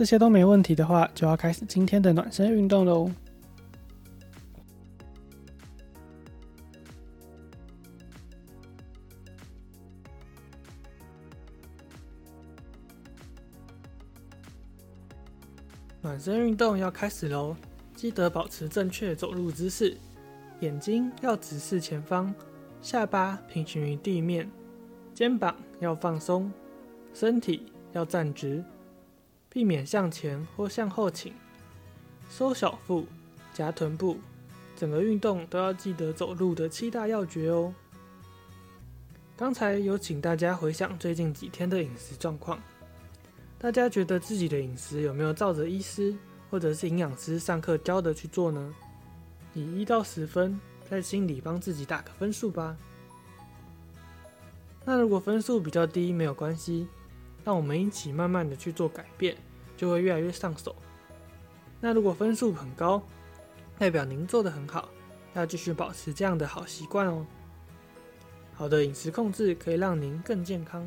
这些都没问题的话，就要开始今天的暖身运动喽。暖身运动要开始喽，记得保持正确走路姿势，眼睛要直视前方，下巴平行于地面，肩膀要放松，身体要站直，避免向前或向后倾，收小腹，夹臀部，整个运动都要记得走路的七大要诀哦。刚才有请大家回想最近几天的饮食状况。大家觉得自己的饮食有没有照着医师或者是营养师上课教的去做呢？以一到十分，在心里帮自己打个分数吧。那如果分数比较低，没有关系，让我们一起慢慢的去做改变，就会越来越上手。那如果分数很高，代表您做的很好，要继续保持这样的好习惯哦。好的饮食控制可以让您更健康。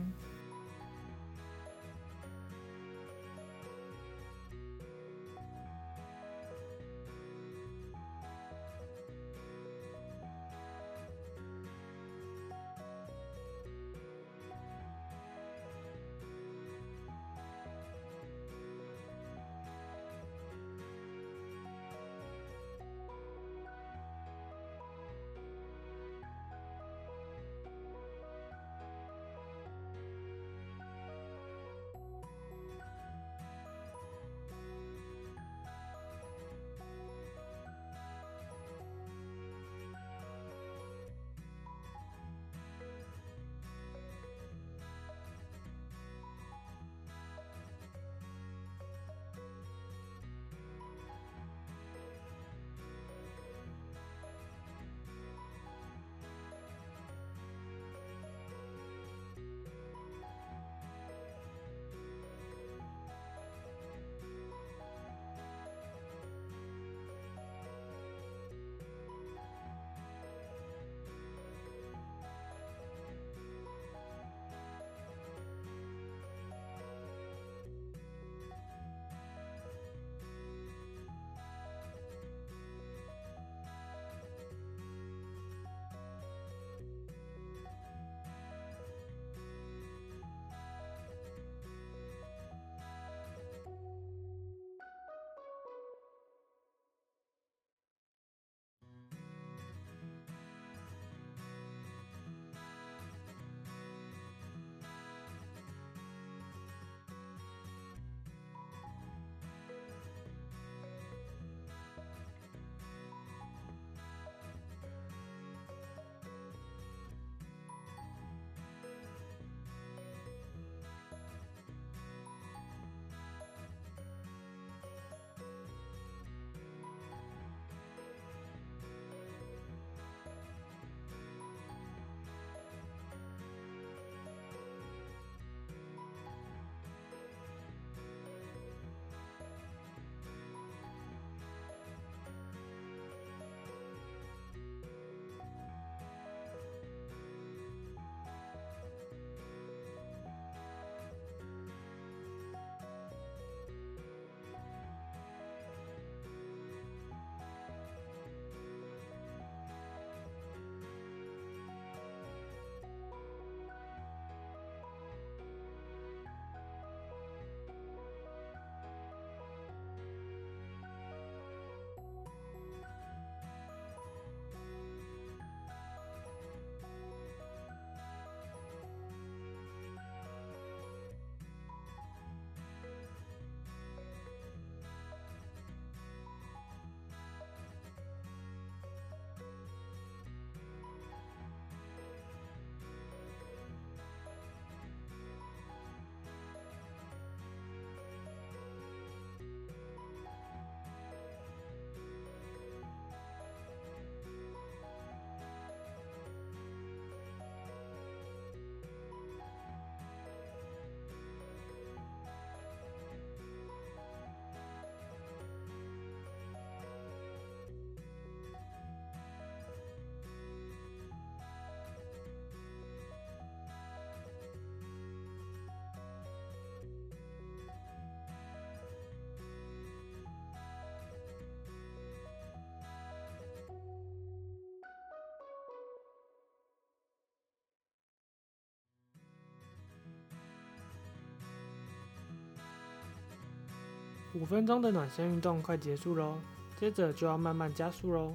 五分钟的暖身运动快结束喽，接着就要慢慢加速喽。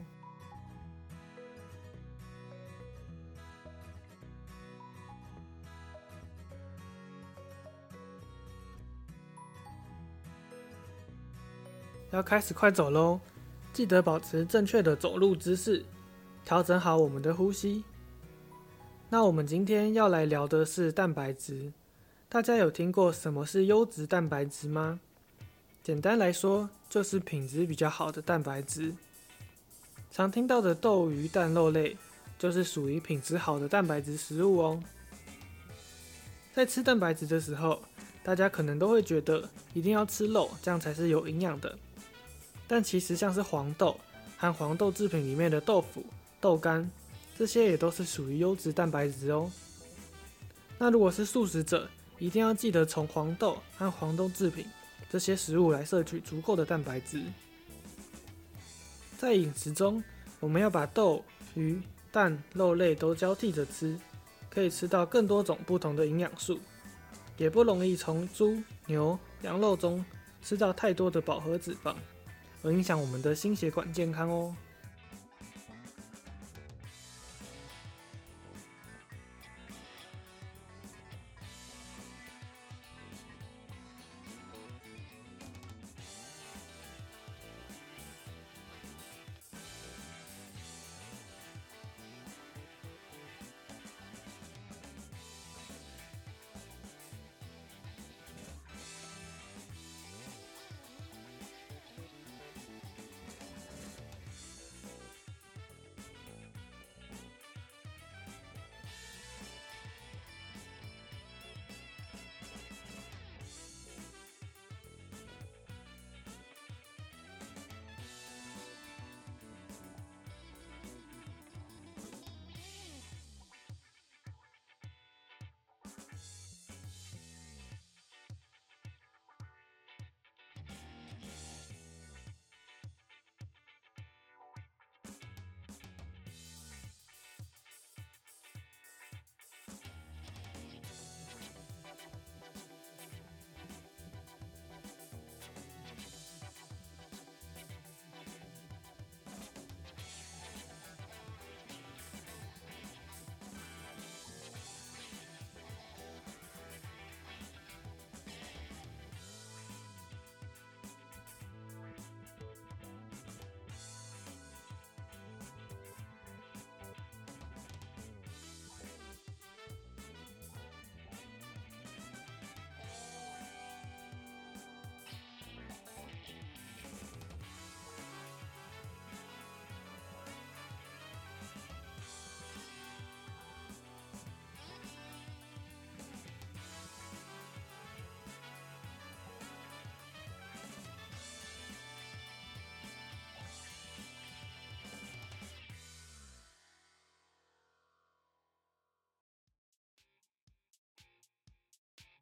要开始快走喽，记得保持正确的走路姿势，调整好我们的呼吸。那我们今天要来聊的是蛋白质。大家有听过什么是优质蛋白质吗？简单来说，就是品质比较好的蛋白质。常听到的豆、鱼、蛋、肉类，就是属于品质好的蛋白质食物哦。在吃蛋白质的时候，大家可能都会觉得一定要吃肉，这样才是有营养的。但其实像是黄豆和黄豆制品里面的豆腐、豆干，这些也都是属于优质蛋白质哦。那如果是素食者，一定要记得从黄豆和黄豆制品这些食物来摄取足够的蛋白质。在饮食中，我们要把豆、鱼、蛋、肉类都交替着吃，可以吃到更多种不同的营养素，也不容易从猪、牛、羊肉中吃到太多的饱和脂肪，而影响我们的心血管健康哦。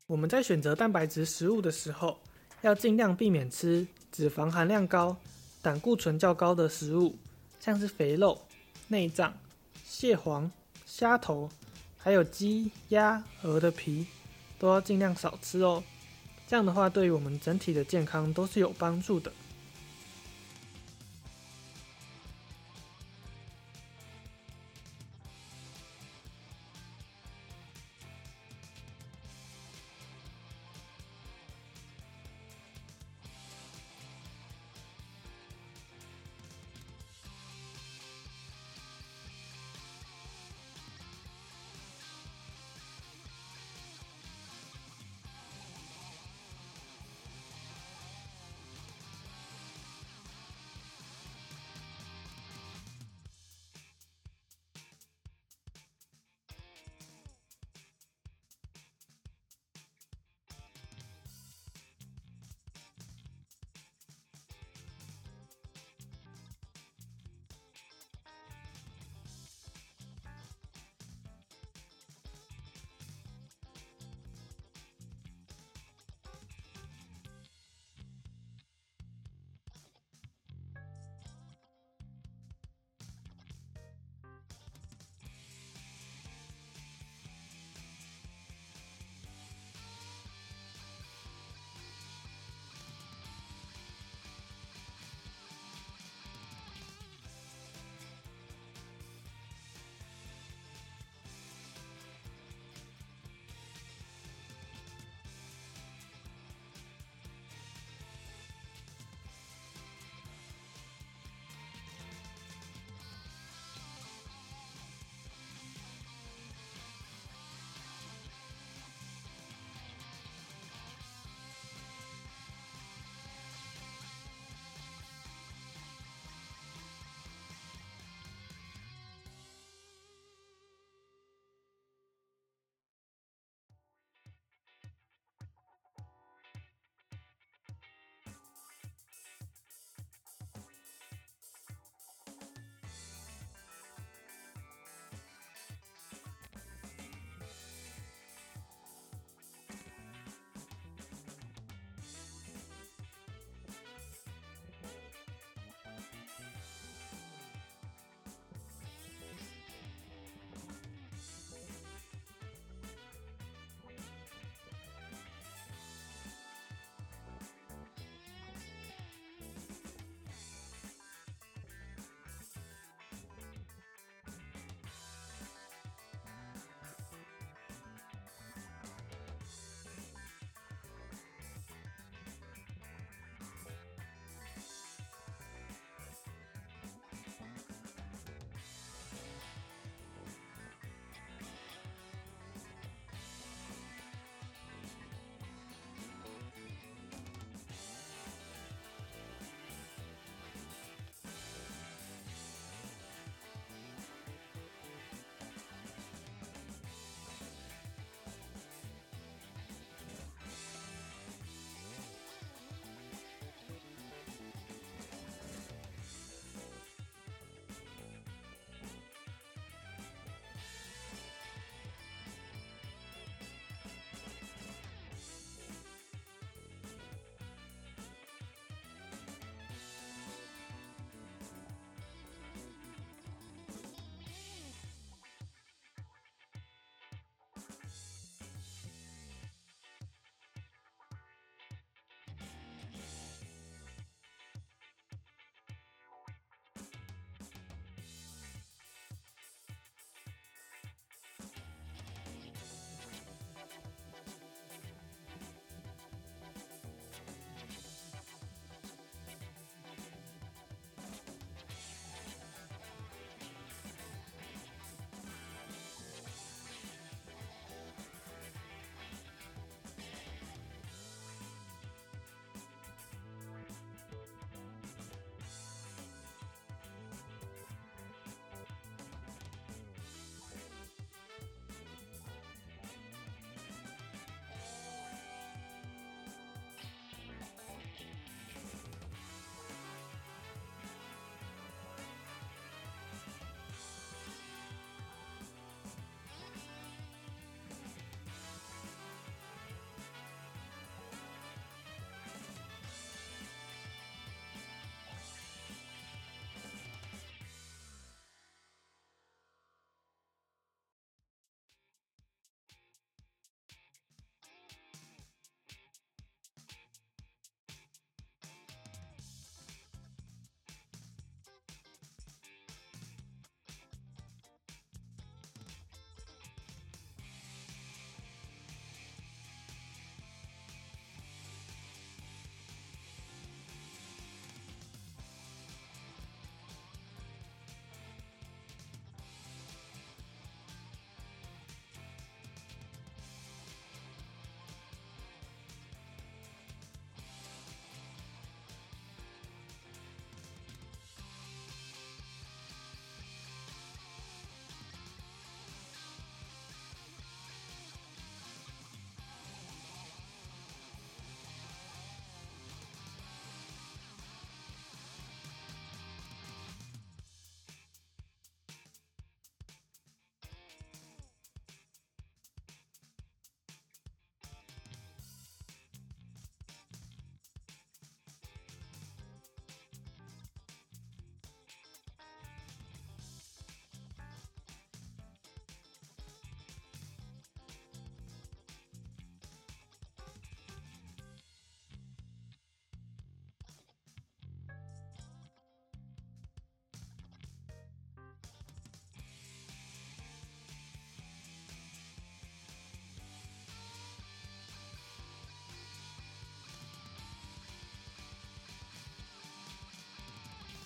我们在选择蛋白质食物的时候，要尽量避免吃脂肪含量高、胆固醇较高的食物，像是肥肉、内脏、蟹黄、虾头，还有鸡、鸭、鹅的皮，都要尽量少吃哦。这样的话，对于我们整体的健康都是有帮助的。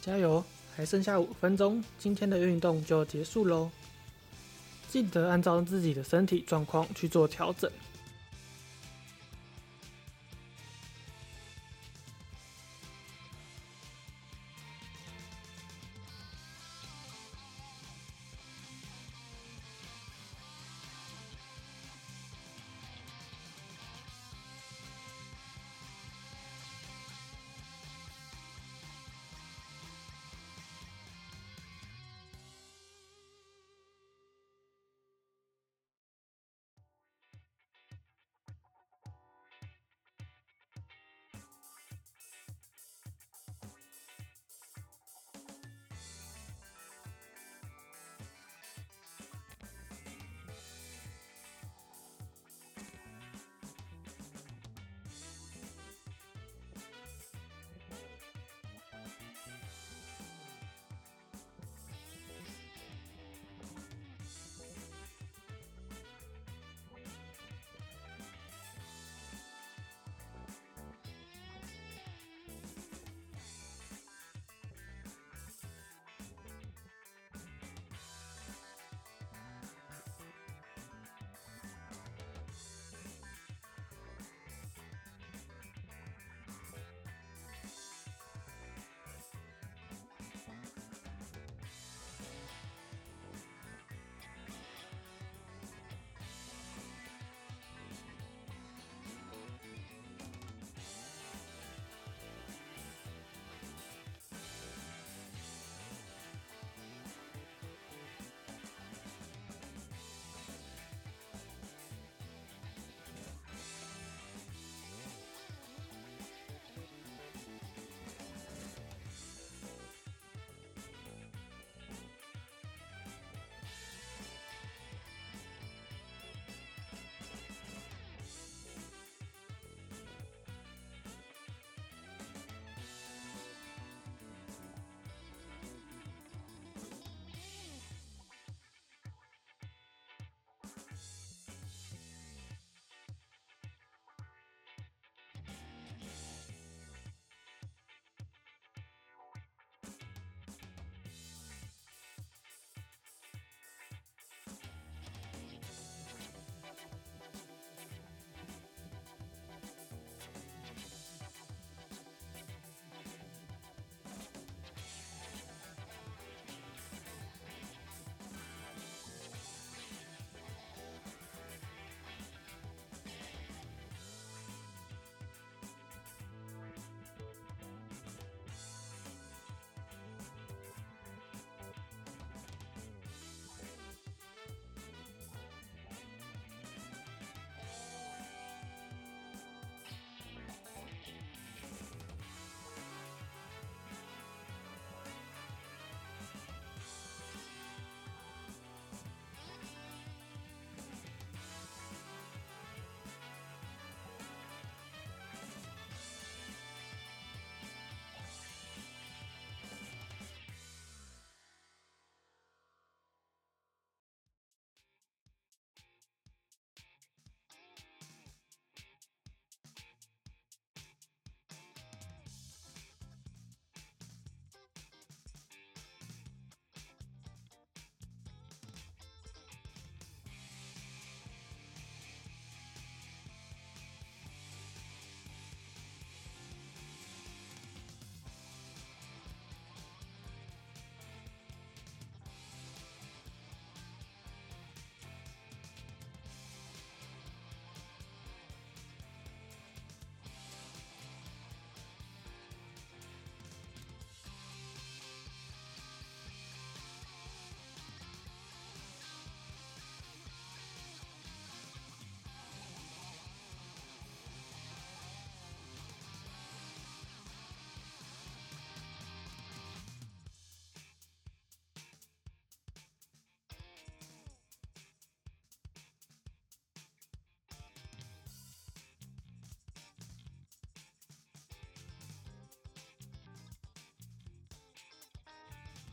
加油！还剩下五分钟，今天的运动就结束喽。记得按照自己的身体状况去做调整。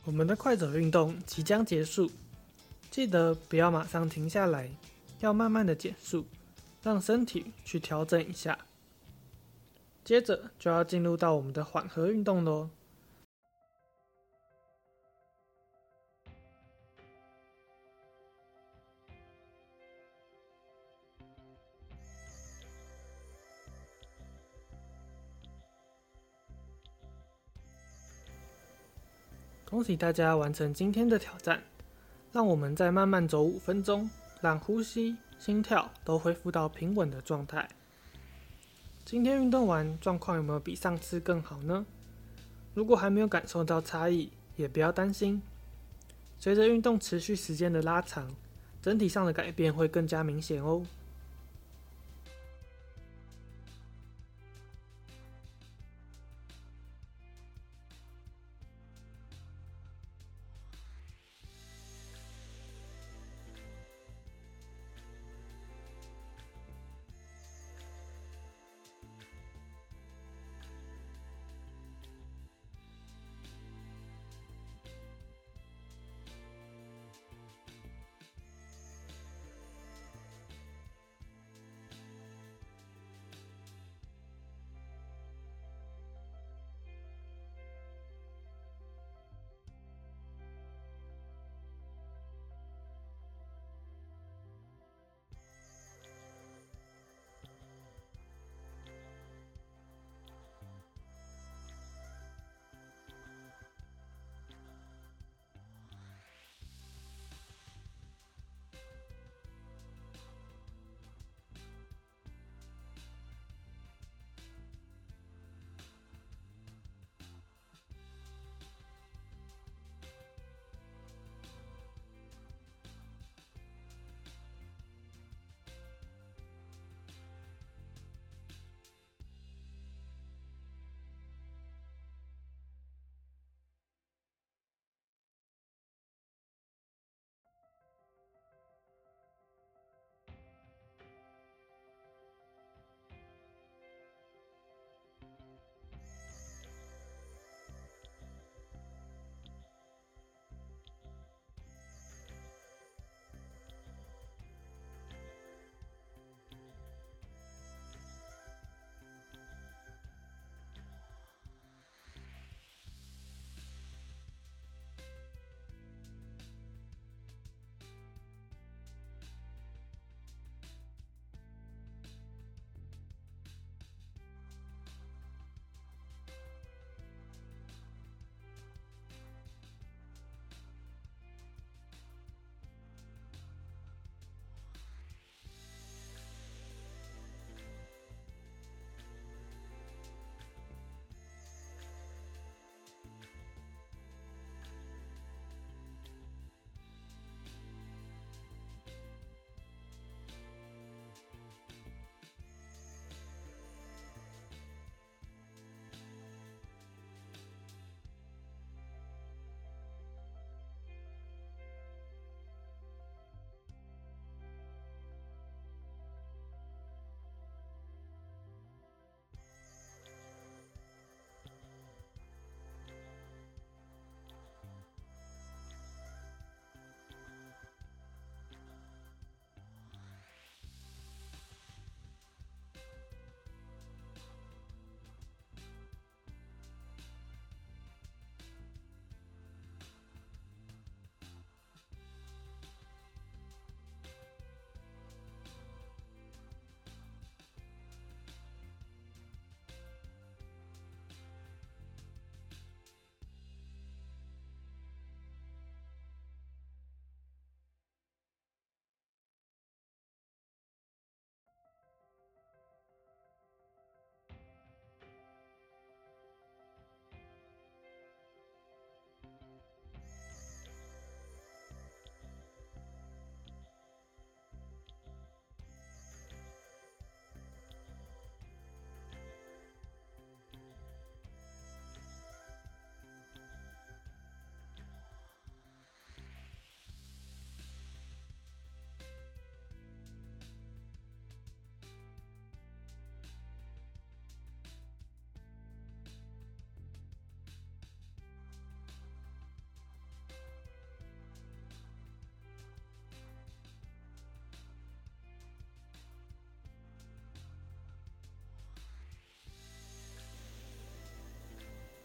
我们的快走运动即将结束，记得不要马上停下来，要慢慢的减速，让身体去调整一下。接着就要进入到我们的缓和运动喽。恭喜大家完成今天的挑战！让我们再慢慢走五分钟，让呼吸、心跳都恢复到平稳的状态。今天运动完，状况有没有比上次更好呢？如果还没有感受到差异，也不要担心。随着运动持续时间的拉长，整体上的改变会更加明显哦。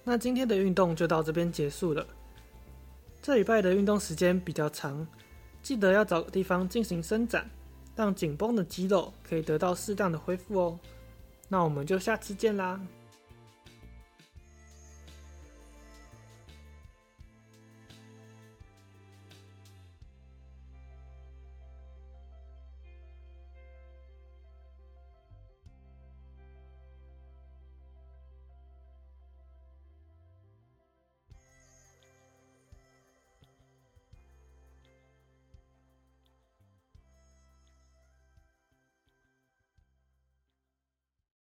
那今天的运动就到这边结束了。这礼拜的运动时间比较长，记得要找个地方进行伸展，让紧绷的肌肉可以得到适当的恢复哦。那我们就下次见啦。